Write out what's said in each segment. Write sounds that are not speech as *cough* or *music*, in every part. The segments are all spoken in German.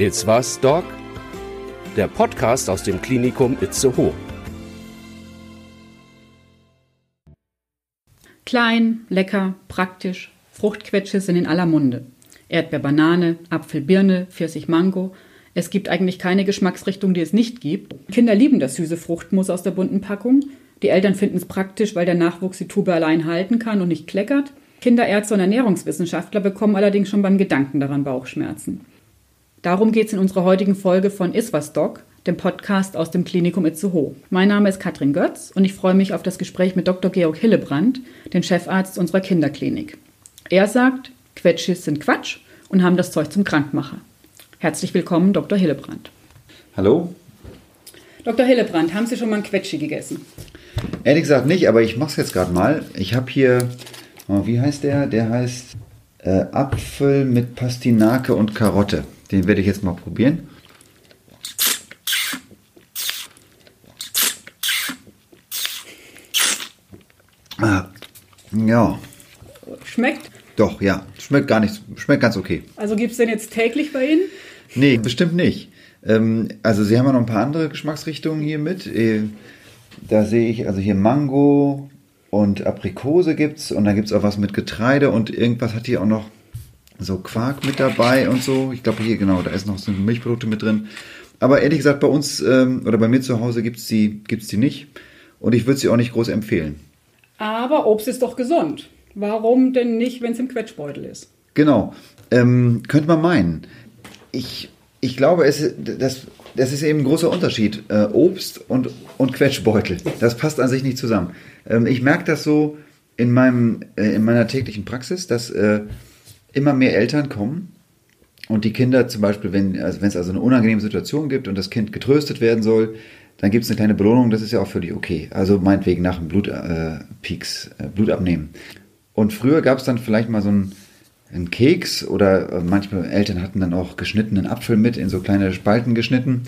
It's was, Doc? Der Podcast aus dem Klinikum Itzehoe. Klein, lecker, praktisch. Fruchtquetsche sind in aller Munde. Erdbeer, Banane, Apfel, Birne, Pfirsich, Mango. Es gibt eigentlich keine Geschmacksrichtung, die es nicht gibt. Kinder lieben das süße Fruchtmus aus der bunten Packung. Die Eltern finden es praktisch, weil der Nachwuchs die Tube allein halten kann und nicht kleckert. Kinderärzte und Ernährungswissenschaftler bekommen allerdings schon beim Gedanken daran Bauchschmerzen. Darum geht es in unserer heutigen Folge von Iswas Doc, dem Podcast aus dem Klinikum Itzehoe. Mein Name ist Katrin Götz und ich freue mich auf das Gespräch mit Dr. Georg Hillebrand, den Chefarzt unserer Kinderklinik. Er sagt, Quetschis sind Quatsch und haben das Zeug zum Krankmacher. Herzlich willkommen, Dr. Hillebrand. Hallo? Dr. Hillebrand, haben Sie schon mal ein Quetschi gegessen? Ehrlich gesagt nicht, aber ich mache es jetzt gerade mal. Ich habe hier, oh, wie heißt der? Der heißt äh, Apfel mit Pastinake und Karotte. Den werde ich jetzt mal probieren. Ah, ja, Schmeckt? doch, ja. Schmeckt gar nicht, schmeckt ganz okay. Also gibt es den jetzt täglich bei Ihnen? Nee, bestimmt nicht. Ähm, also Sie haben ja noch ein paar andere Geschmacksrichtungen hier mit. Äh, da sehe ich, also hier Mango und Aprikose gibt's und dann gibt's auch was mit Getreide und irgendwas hat hier auch noch so Quark mit dabei und so. Ich glaube hier, genau, da ist noch so Milchprodukte mit drin. Aber ehrlich gesagt, bei uns ähm, oder bei mir zu Hause gibt's die, gibt's die nicht. Und ich würde sie auch nicht groß empfehlen. Aber Obst ist doch gesund. Warum denn nicht, wenn es im Quetschbeutel ist? Genau. Ähm, könnte man meinen. Ich, ich glaube, es, das, das ist eben ein großer Unterschied. Äh, Obst und, und Quetschbeutel. Das passt an sich nicht zusammen. Ähm, ich merke das so in, meinem, äh, in meiner täglichen Praxis, dass äh, immer mehr Eltern kommen und die Kinder zum Beispiel, wenn, also wenn es also eine unangenehme Situation gibt und das Kind getröstet werden soll, dann gibt es eine kleine Belohnung, das ist ja auch völlig okay. Also meinetwegen nach dem Blutpeaks, äh, äh, Blut. Und früher gab es dann vielleicht mal so einen, einen Keks oder äh, manchmal Eltern hatten dann auch geschnittenen Apfel mit, in so kleine Spalten geschnitten.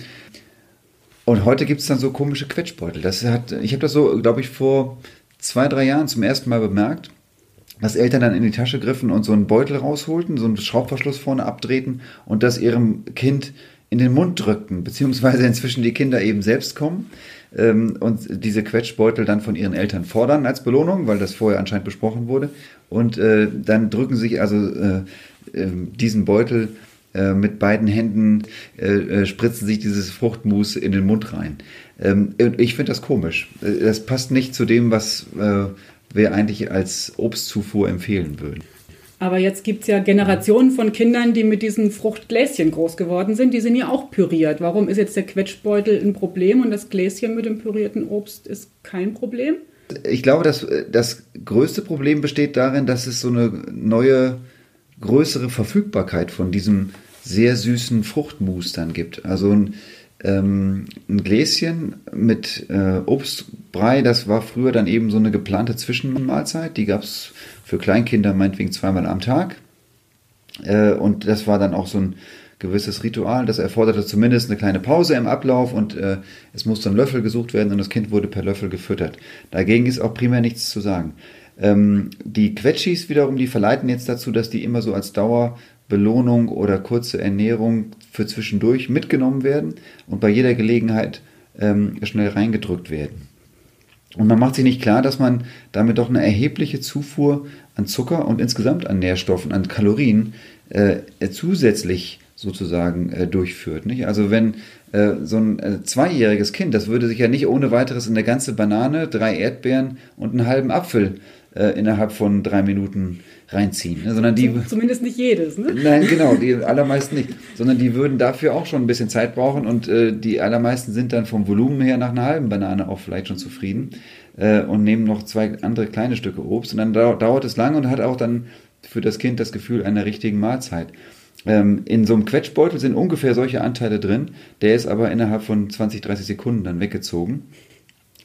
Und heute gibt es dann so komische Quetschbeutel. Das hat, ich habe das so, glaube ich, vor zwei, drei Jahren zum ersten Mal bemerkt, dass Eltern dann in die Tasche griffen und so einen Beutel rausholten, so einen Schraubverschluss vorne abdrehten und das ihrem Kind in den Mund drückten, beziehungsweise inzwischen die Kinder eben selbst kommen ähm, und diese Quetschbeutel dann von ihren Eltern fordern als Belohnung, weil das vorher anscheinend besprochen wurde. Und äh, dann drücken sich also äh, äh, diesen Beutel äh, mit beiden Händen, äh, äh, spritzen sich dieses Fruchtmus in den Mund rein. Ähm, ich finde das komisch. Äh, Das passt nicht zu dem, was äh, wir eigentlich als Obstzufuhr empfehlen würden. Aber jetzt gibt es ja Generationen von Kindern, die mit diesen Fruchtgläschen groß geworden sind. Die sind ja auch püriert. Warum ist jetzt der Quetschbeutel ein Problem und das Gläschen mit dem pürierten Obst ist kein Problem? Ich glaube, dass das größte Problem besteht darin, dass es so eine neue, größere Verfügbarkeit von diesem sehr süßen Fruchtmus dann gibt. Also ein, ähm, ein Gläschen mit äh, Obstbrei, das war früher dann eben so eine geplante Zwischenmahlzeit. Die gab es für Kleinkinder meinetwegen zweimal am Tag. Äh, und das war dann auch so ein gewisses Ritual. Das erforderte zumindest eine kleine Pause im Ablauf und äh, es musste ein Löffel gesucht werden und das Kind wurde per Löffel gefüttert. Dagegen ist auch primär nichts zu sagen. Ähm, die Quetschis wiederum, die verleiten jetzt dazu, dass die immer so als Dauerbelohnung oder kurze Ernährung für zwischendurch mitgenommen werden und bei jeder Gelegenheit ähm, schnell reingedrückt werden. Und man macht sich nicht klar, dass man damit doch eine erhebliche Zufuhr an Zucker und insgesamt an Nährstoffen, an Kalorien äh, zusätzlich sozusagen äh, durchführt. Nicht? Also wenn äh, so ein äh, zweijähriges Kind, das würde sich ja nicht ohne weiteres in eine ganze Banane, drei Erdbeeren und einen halben Apfel äh, innerhalb von drei Minuten reinziehen, ne? sondern die Zumindest nicht jedes, ne? Nein, genau, die *laughs* allermeisten nicht. Sondern die würden dafür auch schon ein bisschen Zeit brauchen und äh, die allermeisten sind dann vom Volumen her nach einer halben Banane auch vielleicht schon zufrieden äh, und nehmen noch zwei andere kleine Stücke Obst und dann dau dauert es lange und hat auch dann für das Kind das Gefühl einer richtigen Mahlzeit. Ähm, in so einem Quetschbeutel sind ungefähr solche Anteile drin, der ist aber innerhalb von 20, 30 Sekunden dann weggezogen.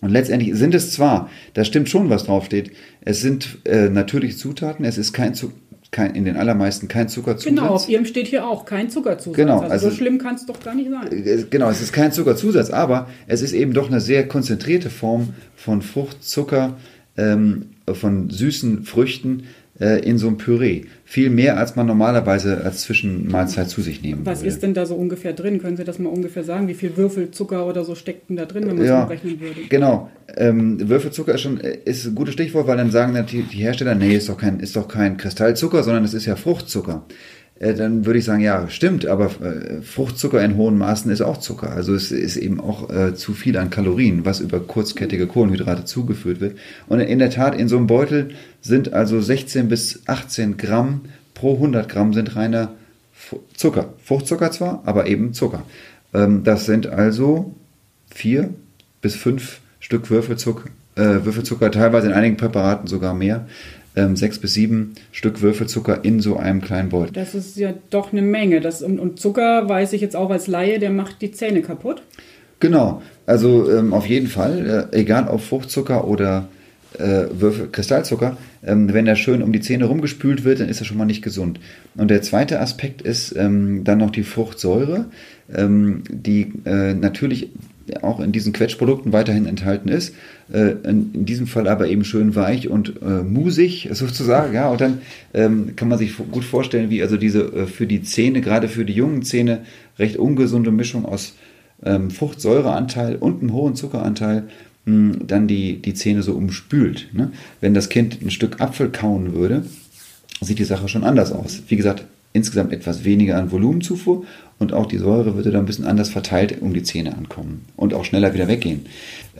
Und letztendlich sind es zwar, da stimmt schon, was draufsteht, es sind äh, natürliche Zutaten, es ist kein, Zu kein in den allermeisten kein Zuckerzusatz. Genau, auf ihrem steht hier auch kein Zuckerzusatz. Genau, also, also- so schlimm kann es doch gar nicht sein. Äh, Genau, es ist kein Zuckerzusatz, aber es ist eben doch eine sehr konzentrierte Form von Frucht, Zucker, ähm, von süßen Früchten, in so einem Püree. Viel mehr, als man normalerweise als Zwischenmahlzeit zu sich nehmen Was würde. ist denn da so ungefähr drin? Können Sie das mal ungefähr sagen? Wie viel Würfel Zucker oder so steckt denn da drin, wenn man es Ja, umrechnen würde? genau. Ähm, Würfelzucker ist schon äh, ist ein gutes Stichwort, weil dann sagen natürlich die Hersteller, nee, ist doch kein, ist doch kein Kristallzucker, sondern es ist ja Fruchtzucker. Äh, dann würde ich sagen, ja, stimmt, aber äh, Fruchtzucker in hohen Maßen ist auch Zucker. Also es ist eben auch äh, zu viel an Kalorien, was über kurzkettige Kohlenhydrate zugeführt wird. Und in der Tat, in so einem Beutel sind also 16 bis 18 Gramm pro 100 Gramm sind reiner Zucker. Fruchtzucker zwar, aber eben Zucker. Ähm, das sind also vier bis fünf Stück Würfelzucker, äh, Würfelzucker, teilweise in einigen Präparaten sogar mehr. Ähm, sechs bis sieben Stück Würfelzucker in so einem kleinen Beutel. Das ist ja doch eine Menge. Das, und, und Zucker, weiß ich jetzt auch als Laie, der macht die Zähne kaputt. Genau, also ähm, auf jeden Fall, äh, egal ob Fruchtzucker oder äh, Würfel, Kristallzucker, ähm, wenn er schön um die Zähne rumgespült wird, dann ist er schon mal nicht gesund. Und der zweite Aspekt ist ähm, dann noch die Fruchtsäure, ähm, die äh, natürlich auch in diesen Quetschprodukten weiterhin enthalten ist, äh, in, in diesem Fall aber eben schön weich und äh, musig sozusagen, ja, und dann ähm, kann man sich gut vorstellen, wie also diese äh, für die Zähne, gerade für die jungen Zähne, recht ungesunde Mischung aus ähm, Fruchtsäureanteil und einem hohen Zuckeranteil mh, dann die, die Zähne so umspült. Ne? Wenn das Kind ein Stück Apfel kauen würde, sieht die Sache schon anders aus. Wie gesagt, insgesamt etwas weniger an Volumenzufuhr und auch die Säure würde dann ein bisschen anders verteilt um die Zähne ankommen und auch schneller wieder weggehen.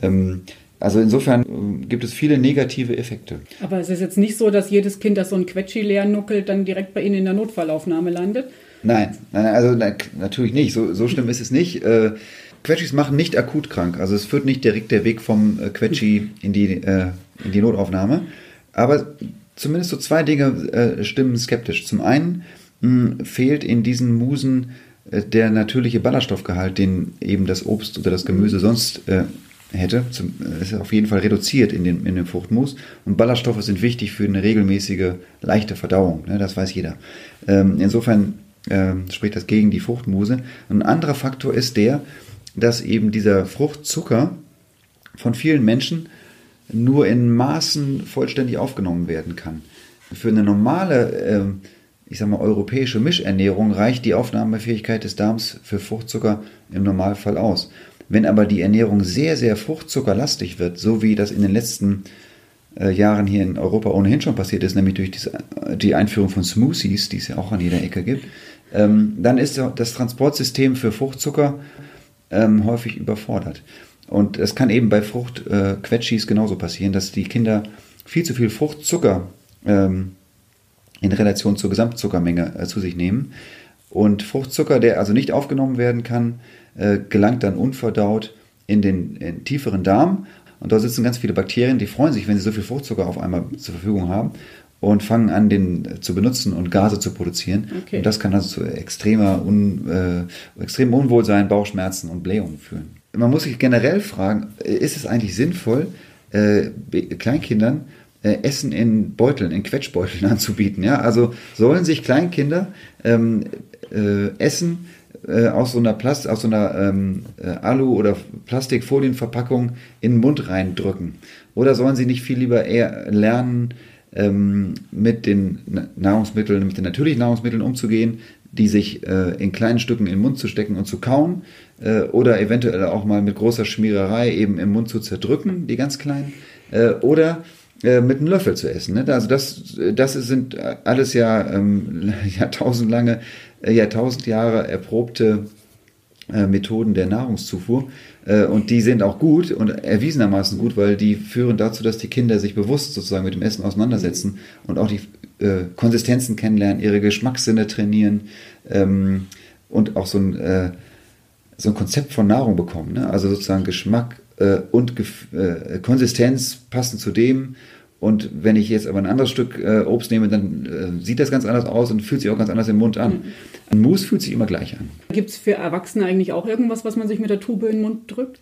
Ähm, also insofern ähm, gibt es viele negative Effekte. Aber es ist jetzt nicht so, dass jedes Kind, das so ein Quetschi leer nuckelt, dann direkt bei Ihnen in der Notfallaufnahme landet. Nein, nein, also na, natürlich nicht. So, so schlimm ist es nicht. Äh, Quetschis machen nicht akut krank. Also es führt nicht direkt der Weg vom äh, Quetschi in die, äh, in die Notaufnahme. Aber zumindest so zwei Dinge äh, stimmen skeptisch. Zum einen mh, fehlt in diesen Musen äh, der natürliche Ballaststoffgehalt, den eben das Obst oder das Gemüse sonst äh, hätte. Zum, äh, ist auf jeden Fall reduziert in, den, in dem Fruchtmus. Und Ballaststoffe sind wichtig für eine regelmäßige, leichte Verdauung. Ne? Das weiß jeder. Ähm, insofern ähm, spricht das gegen die Fruchtmuse. Ein anderer Faktor ist der, dass eben dieser Fruchtzucker von vielen Menschen nur in Maßen vollständig aufgenommen werden kann. Für eine normale, ähm, ich sag mal, europäische Mischernährung reicht die Aufnahmefähigkeit des Darms für Fruchtzucker im Normalfall aus. Wenn aber die Ernährung sehr, sehr fruchtzuckerlastig wird, so wie das in den letzten äh, Jahren hier in Europa ohnehin schon passiert ist, nämlich durch diese, die Einführung von Smoothies, die es ja auch an jeder Ecke gibt, ähm, dann ist das Transportsystem für Fruchtzucker ähm, häufig überfordert. Und es kann eben bei Fruchtquetschis äh, genauso passieren, dass die Kinder viel zu viel Fruchtzucker ähm, in Relation zur Gesamtzuckermenge äh, zu sich nehmen. Und Fruchtzucker, der also nicht aufgenommen werden kann, äh, gelangt dann unverdaut in den in tieferen Darm. Und dort sitzen ganz viele Bakterien, die freuen sich, wenn sie so viel Fruchtzucker auf einmal zur Verfügung haben und fangen an, den äh, zu benutzen und Gase zu produzieren. Okay. Und das kann also zu extremer Un, äh, extremem Unwohlsein, Bauchschmerzen und Blähungen führen. Man muss sich generell fragen, äh, ist es eigentlich sinnvoll, äh, Kleinkindern äh, Essen in Beuteln, in Quetschbeuteln *laughs* anzubieten? Ja? Also sollen sich Kleinkinder ähm, äh, Essen äh, aus so einer Plast aus so einer ähm, äh, Alu- oder Plastikfolienverpackung in den Mund reindrücken? Oder sollen sie nicht viel lieber eher lernen, ähm, mit den Na- Nahrungsmitteln, mit den natürlichen Nahrungsmitteln umzugehen, die sich äh, in kleinen Stücken in den Mund zu stecken und zu kauen äh, oder eventuell auch mal mit großer Schmiererei eben im Mund zu zerdrücken, die ganz kleinen, äh, oder äh, mit einem Löffel zu essen. Ne? Also das, das sind alles ja ähm, *laughs* jahrtausendlange, äh, Jahrtausend Jahre erprobte äh, Methoden der Nahrungszufuhr. Äh, und die sind auch gut und erwiesenermaßen gut, weil die führen dazu, dass die Kinder sich bewusst sozusagen mit dem Essen auseinandersetzen und auch die Konsistenzen kennenlernen, ihre Geschmackssinne trainieren ähm, und auch so ein, so ein Konzept von Nahrung bekommen. Ne? Also sozusagen Geschmack äh, und äh, Konsistenz passen zu dem. Und wenn ich jetzt aber ein anderes Stück äh, Obst nehme, dann äh, sieht das ganz anders aus und fühlt sich auch ganz anders im Mund an. Ein Mus fühlt sich immer gleich an. Gibt es für Erwachsene eigentlich auch irgendwas, was man sich mit der Tube in den Mund drückt?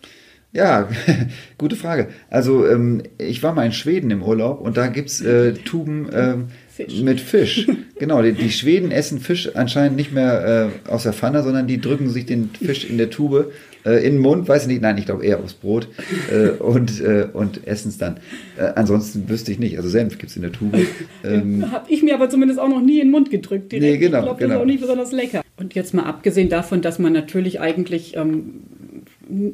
Ja, *laughs* gute Frage. Also ähm, ich war mal in Schweden im Urlaub und da gibt's äh, Tuben, ähm, Fisch. Mit Fisch. *laughs* genau, die, die Schweden essen Fisch anscheinend nicht mehr äh, aus der Pfanne, sondern die drücken sich den Fisch in der Tube äh, in den Mund, weiß ich nicht, nein, ich glaube eher aufs Brot äh, und, äh, und essen es dann. Äh, ansonsten wüsste ich nicht. Also Senf gibt es in der Tube. Ähm, *laughs* Habe ich mir aber zumindest auch noch nie in den Mund gedrückt. Direkt. Nee, genau. Ich glaube, genau. das ist auch nicht besonders lecker. Und jetzt mal abgesehen davon, dass man natürlich eigentlich ähm,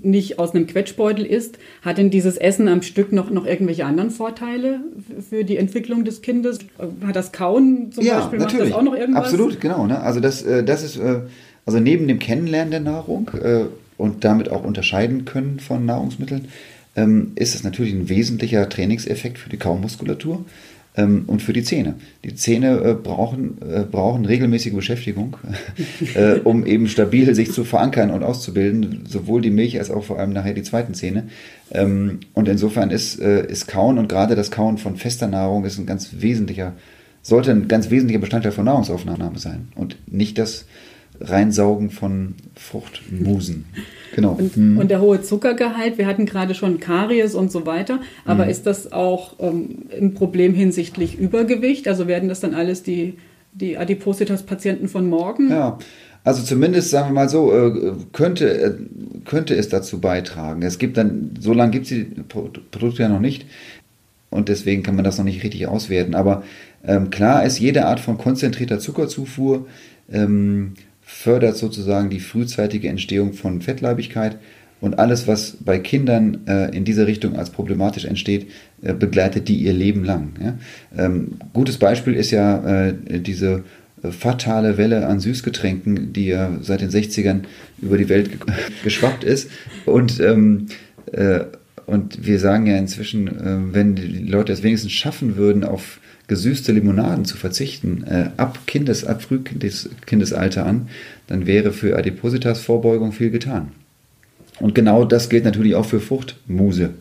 nicht aus einem Quetschbeutel isst, hat denn dieses Essen am Stück noch, noch irgendwelche anderen Vorteile für die Entwicklung des Kindes? Hat das Kauen zum ja, Beispiel, natürlich. macht das auch noch irgendwas? Absolut, genau. Ne? Also das, äh, das ist, äh, also neben dem Kennenlernen der Nahrung äh, und damit auch unterscheiden können von Nahrungsmitteln, ähm, ist es natürlich ein wesentlicher Trainingseffekt für die Kaumuskulatur ähm, und für die Zähne. Die Zähne äh, brauchen, äh, brauchen regelmäßige Beschäftigung, *laughs* äh, um eben stabil sich zu verankern und auszubilden, sowohl die Milch als auch vor allem nachher die zweiten Zähne. Ähm, und insofern ist, ist Kauen und gerade das Kauen von fester Nahrung ist ein ganz wesentlicher, sollte ein ganz wesentlicher Bestandteil von Nahrungsaufnahme sein und nicht das Reinsaugen von Fruchtmusen. Genau. Und, mhm. und, der hohe Zuckergehalt, wir hatten gerade schon Karies und so weiter, aber mhm. ist das auch ähm, ein Problem hinsichtlich Übergewicht? Also werden das dann alles die, die Adipositas-Patienten von morgen? Ja, also zumindest sagen wir mal so, äh, könnte, äh, könnte es dazu beitragen. Es gibt dann, so lange gibt es die Produkte ja noch nicht und deswegen kann man das noch nicht richtig auswerten. Aber ähm, klar ist, jede Art von konzentrierter Zuckerzufuhr ähm, fördert sozusagen die frühzeitige Entstehung von Fettleibigkeit und alles, was bei Kindern äh, in dieser Richtung als problematisch entsteht, äh, begleitet die ihr Leben lang. Ja? Ähm, gutes Beispiel ist ja äh, diese äh, fatale Welle an Süßgetränken, die ja seit den 60ern über die Welt *laughs* geschwappt ist. Und, ähm, äh, und wir sagen ja inzwischen, äh, wenn die Leute es wenigstens schaffen würden, auf gesüßte Limonaden zu verzichten, äh, ab, Kindes, ab Frühkindesalter an, dann wäre für Adipositas Vorbeugung viel getan. Und genau das gilt natürlich auch für Fruchtmuse.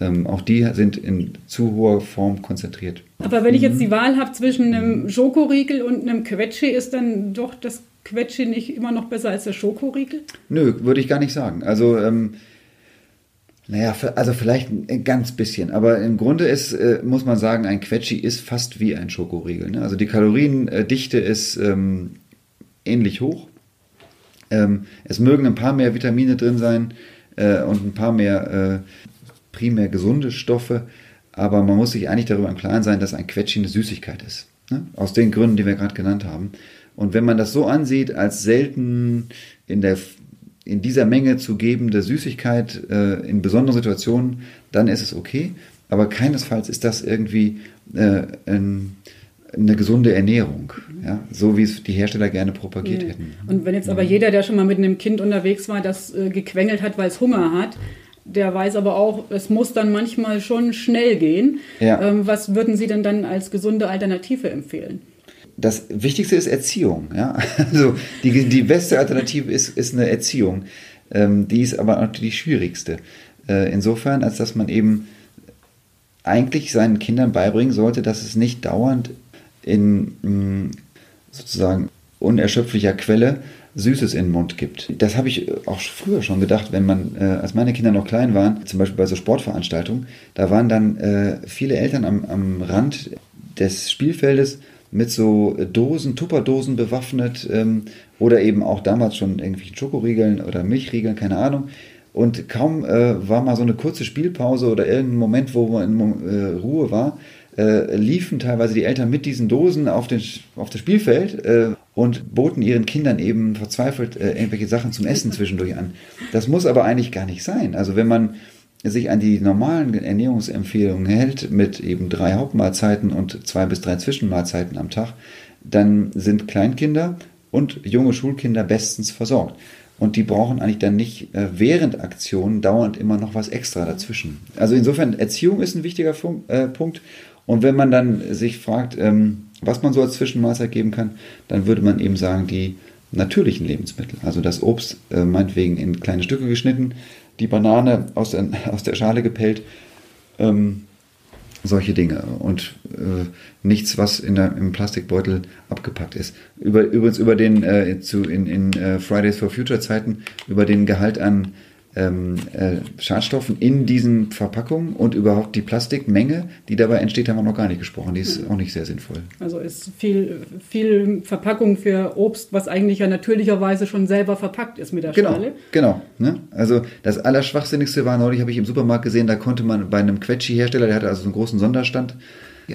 Ähm, auch die sind in zu hoher Form konzentriert. Aber wenn ich jetzt die Wahl habe zwischen einem Schokoriegel und einem Quetschi, ist dann doch das Quetschi nicht immer noch besser als der Schokoriegel? Nö, würde ich gar nicht sagen. Also ähm, naja, also vielleicht ein ganz bisschen, aber im Grunde ist, äh, muss man sagen, ein Quetschi ist fast wie ein Schokoriegel. Ne? Also die Kaloriendichte ist ähm, ähnlich hoch. Ähm, es mögen ein paar mehr Vitamine drin sein äh, und ein paar mehr äh, primär gesunde Stoffe, aber man muss sich eigentlich darüber im Klaren sein, dass ein Quetschi eine Süßigkeit ist. Ne? Aus den Gründen, die wir gerade genannt haben. Und wenn man das so ansieht, als selten in der in dieser Menge zu gebende Süßigkeit äh, in besonderen Situationen, dann ist es okay. Aber keinesfalls ist das irgendwie äh, ein, eine gesunde Ernährung, ja? so wie es die Hersteller gerne propagiert ja. hätten. Und wenn jetzt aber jeder, der schon mal mit einem Kind unterwegs war, das äh, gequengelt hat, weil es Hunger hat, der weiß aber auch, es muss dann manchmal schon schnell gehen. Ja. Ähm, was würden Sie denn dann als gesunde Alternative empfehlen? Das Wichtigste ist Erziehung. Ja? Also die, die beste Alternative ist, ist eine Erziehung. Ähm, die ist aber auch die schwierigste. Äh, insofern, als dass man eben eigentlich seinen Kindern beibringen sollte, dass es nicht dauernd in mh, mm, sozusagen unerschöpflicher Quelle Süßes in den Mund gibt. Das habe ich auch früher schon gedacht, wenn man, äh, als meine Kinder noch klein waren, zum Beispiel bei so Sportveranstaltungen, da waren dann äh, viele Eltern am, am Rand des Spielfeldes mit so Dosen, Tupperdosen bewaffnet ähm, oder eben auch damals schon irgendwelchen Schokoriegeln oder Milchriegeln, keine Ahnung. Und kaum äh, war mal so eine kurze Spielpause oder irgendein Moment, wo man in äh, Ruhe war, äh, liefen teilweise die Eltern mit diesen Dosen auf, den, auf das Spielfeld äh, und boten ihren Kindern eben verzweifelt äh, irgendwelche Sachen zum Essen zwischendurch an. Das muss aber eigentlich gar nicht sein. Also wenn man sich an die normalen Ernährungsempfehlungen hält, mit eben drei Hauptmahlzeiten und zwei bis drei Zwischenmahlzeiten am Tag, dann sind Kleinkinder und junge Schulkinder bestens versorgt. Und die brauchen eigentlich dann nicht äh, während Aktionen dauernd immer noch was extra dazwischen. Also insofern, Erziehung ist ein wichtiger äh, Punkt. Und wenn man dann sich fragt, ähm, was man so als Zwischenmahlzeit geben kann, dann würde man eben sagen, die natürlichen Lebensmittel. Also das Obst, äh, meinetwegen in kleine Stücke geschnitten, die Banane aus der, aus der Schale gepellt. Ähm, solche Dinge und äh, nichts, was in der, im Plastikbeutel abgepackt ist. Über, übrigens über den äh, zu, in, in uh, Fridays for Future Zeiten über den Gehalt an äh, Schadstoffen in diesen Verpackungen und überhaupt die Plastikmenge, die dabei entsteht, haben wir noch gar nicht gesprochen. Die ist auch nicht sehr sinnvoll. Also ist viel, viel Verpackung für Obst, was eigentlich ja natürlicherweise schon selber verpackt ist mit der Genau, Schale. genau. Ne? Also das Allerschwachsinnigste war neulich, habe ich im Supermarkt gesehen, da konnte man bei einem Quetschi-Hersteller, der hatte also so einen großen Sonderstand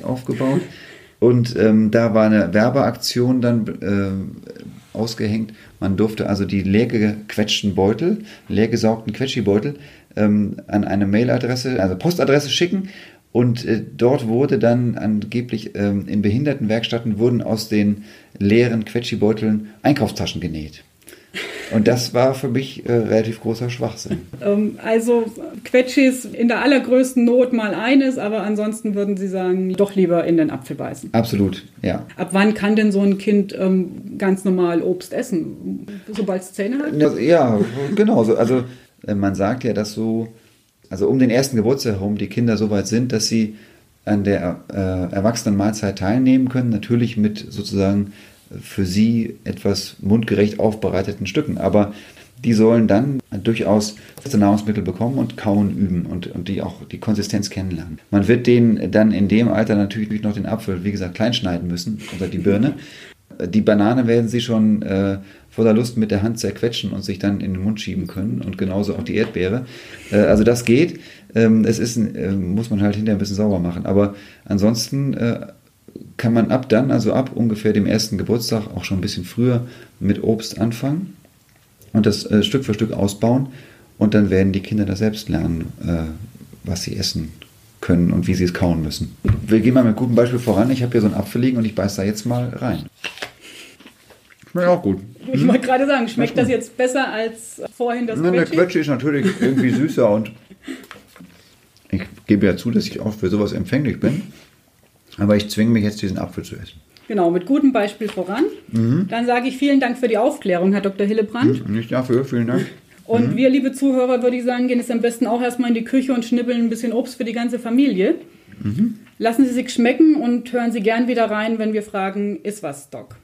aufgebaut *laughs* und ähm, da war eine Werbeaktion dann äh, ausgehängt. Man durfte also die leer gequetschten Beutel, leer gesaugten Quetschi-Beutel ähm, an eine Mailadresse, also Postadresse schicken und äh, dort wurde dann angeblich ähm, in Behindertenwerkstätten wurden aus den leeren Quetschi-Beuteln Einkaufstaschen genäht. Und das war für mich äh, relativ großer Schwachsinn. Ähm, also Quetschis in der allergrößten Not mal eines, aber ansonsten würden Sie sagen, doch lieber in den Apfel beißen. Absolut, ja. Ab wann kann denn so ein Kind ähm, ganz normal Obst essen? Sobald es Zähne hat? Ja, genau. so. Also äh, man sagt ja, dass so, also um den ersten Geburtstag herum die Kinder so weit sind, dass sie an der äh, Erwachsenenmahlzeit teilnehmen können, natürlich mit sozusagen für sie etwas mundgerecht aufbereiteten Stücken. Aber die sollen dann durchaus feste Nahrungsmittel bekommen und kauen üben und, und die auch die Konsistenz kennenlernen. Man wird denen dann in dem Alter natürlich noch den Apfel, wie gesagt, klein schneiden müssen oder die Birne. Die Banane werden sie schon äh, voller Lust mit der Hand zerquetschen und sich dann in den Mund schieben können und genauso auch die Erdbeere. Äh, also das geht. Ähm, es ist, äh, muss man halt hinterher ein bisschen sauber machen. Aber ansonsten äh, kann man ab dann, also ab ungefähr dem ersten Geburtstag, auch schon ein bisschen früher mit Obst anfangen und das äh, Stück für Stück ausbauen. Und dann werden die Kinder da selbst lernen, äh, was sie essen können und wie sie es kauen müssen. Wir gehen mal mit gutem Beispiel voran. Ich habe hier so einen Apfel liegen und ich beiße da jetzt mal rein. Schmeckt auch gut. Ich wollte gerade sagen, schmeckt das jetzt besser als vorhin das Na, der? Quetschi ist natürlich irgendwie *laughs* süßer und ich gebe ja zu, dass ich auch für sowas empfänglich bin. Aber ich zwinge mich jetzt, diesen Apfel zu essen. Genau, mit gutem Beispiel voran. Mhm. Dann sage ich vielen Dank für die Aufklärung, Herr Dr. Hillebrand. Nicht dafür, vielen Dank. Und wir, liebe Zuhörer, würde ich sagen, gehen jetzt am besten auch erstmal in die Küche und schnibbeln ein bisschen Obst für die ganze Familie. Lassen Sie sich schmecken und hören Sie gern wieder rein, wenn wir fragen, ist was, Doc?